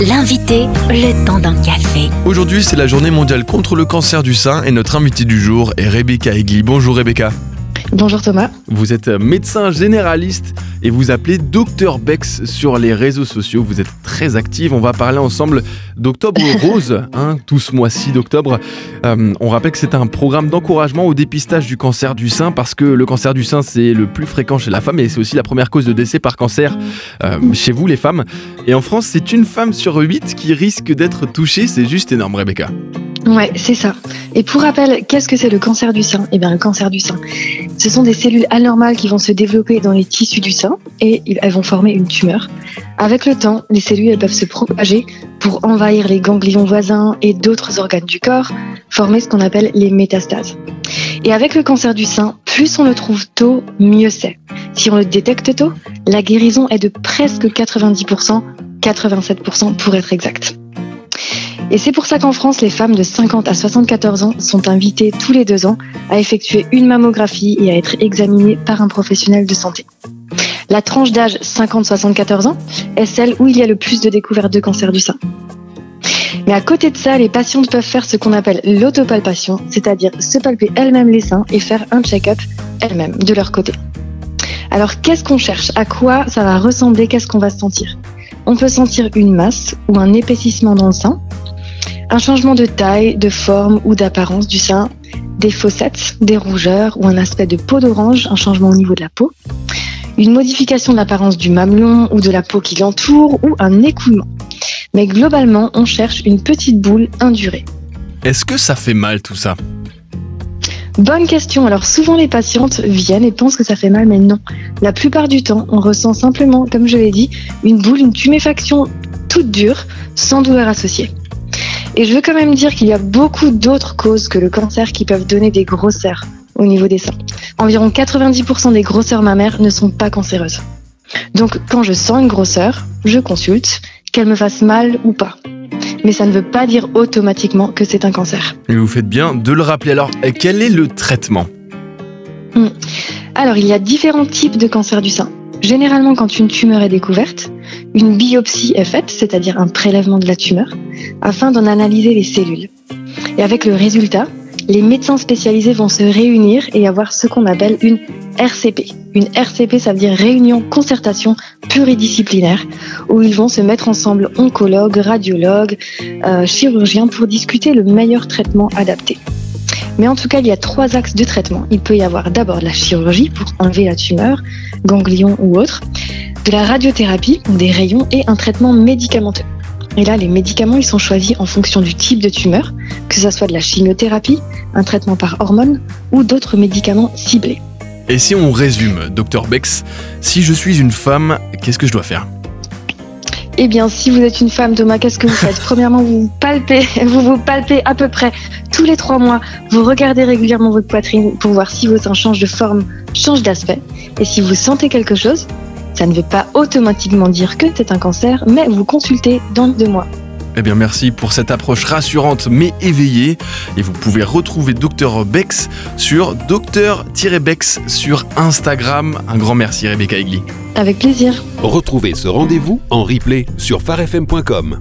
L'invité, le temps d'un café. Aujourd'hui, c'est la journée mondiale contre le cancer du sein et notre invité du jour est Rebecca Egli. Bonjour Rebecca. Bonjour Thomas. Vous êtes médecin généraliste et vous appelez Docteur Bex sur les réseaux sociaux. Vous êtes très active. On va parler ensemble d'Octobre Rose, hein, tout ce mois-ci d'octobre. Euh, on rappelle que c'est un programme d'encouragement au dépistage du cancer du sein parce que le cancer du sein, c'est le plus fréquent chez la femme et c'est aussi la première cause de décès par cancer euh, chez vous, les femmes. Et en France, c'est une femme sur huit qui risque d'être touchée. C'est juste énorme, Rebecca. Ouais, c'est ça. Et pour rappel, qu'est-ce que c'est le cancer du sein? Eh bien, le cancer du sein, ce sont des cellules anormales qui vont se développer dans les tissus du sein et elles vont former une tumeur. Avec le temps, les cellules elles peuvent se propager pour envahir les ganglions voisins et d'autres organes du corps, former ce qu'on appelle les métastases. Et avec le cancer du sein, plus on le trouve tôt, mieux c'est. Si on le détecte tôt, la guérison est de presque 90%, 87% pour être exact. Et c'est pour ça qu'en France, les femmes de 50 à 74 ans sont invitées tous les deux ans à effectuer une mammographie et à être examinées par un professionnel de santé. La tranche d'âge 50-74 ans est celle où il y a le plus de découvertes de cancer du sein. Mais à côté de ça, les patientes peuvent faire ce qu'on appelle l'autopalpation, c'est-à-dire se palper elles-mêmes les seins et faire un check-up elles-mêmes de leur côté. Alors qu'est-ce qu'on cherche? À quoi ça va ressembler? Qu'est-ce qu'on va sentir? On peut sentir une masse ou un épaississement dans le sein, un changement de taille, de forme ou d'apparence du sein, des fossettes, des rougeurs ou un aspect de peau d'orange, un changement au niveau de la peau, une modification de l'apparence du mamelon ou de la peau qui l'entoure ou un écoulement. Mais globalement, on cherche une petite boule indurée. Est-ce que ça fait mal tout ça? Bonne question. Alors souvent les patientes viennent et pensent que ça fait mal, mais non. La plupart du temps, on ressent simplement, comme je l'ai dit, une boule, une tuméfaction toute dure, sans douleur associée. Et je veux quand même dire qu'il y a beaucoup d'autres causes que le cancer qui peuvent donner des grosseurs au niveau des seins. Environ 90% des grosseurs mammaires ne sont pas cancéreuses. Donc quand je sens une grosseur, je consulte, qu'elle me fasse mal ou pas. Mais ça ne veut pas dire automatiquement que c'est un cancer. Et vous faites bien de le rappeler. Alors, quel est le traitement? Hmm. Alors, il y a différents types de cancer du sein. Généralement, quand une tumeur est découverte, une biopsie est faite, c'est-à-dire un prélèvement de la tumeur, afin d'en analyser les cellules. Et avec le résultat, les médecins spécialisés vont se réunir et avoir ce qu'on appelle une RCP. Une RCP, ça veut dire réunion concertation pluridisciplinaire, où ils vont se mettre ensemble oncologues, radiologues, euh, chirurgiens pour discuter le meilleur traitement adapté. Mais en tout cas, il y a trois axes de traitement. Il peut y avoir d'abord la chirurgie pour enlever la tumeur, ganglion ou autre, de la radiothérapie, des rayons et un traitement médicamenteux. Et là, les médicaments, ils sont choisis en fonction du type de tumeur, que ce soit de la chimiothérapie, un traitement par hormone ou d'autres médicaments ciblés. Et si on résume, docteur Bex, si je suis une femme, qu'est-ce que je dois faire? Eh bien, si vous êtes une femme, Thomas, qu'est-ce que vous faites? Premièrement, vous vous palpez, vous vous palpez à peu près tous les trois mois. Vous regardez régulièrement votre poitrine pour voir si vos seins changent de forme, changent d'aspect. Et si vous sentez quelque chose, ça ne veut pas automatiquement dire que c'est un cancer, mais vous consultez dans deux mois. Eh bien, merci pour cette approche rassurante mais éveillée. Et vous pouvez retrouver Dr Bex sur Dr-Bex sur Instagram. Un grand merci, Rebecca Egli. Avec plaisir. Retrouvez ce rendez-vous en replay sur farfm.com.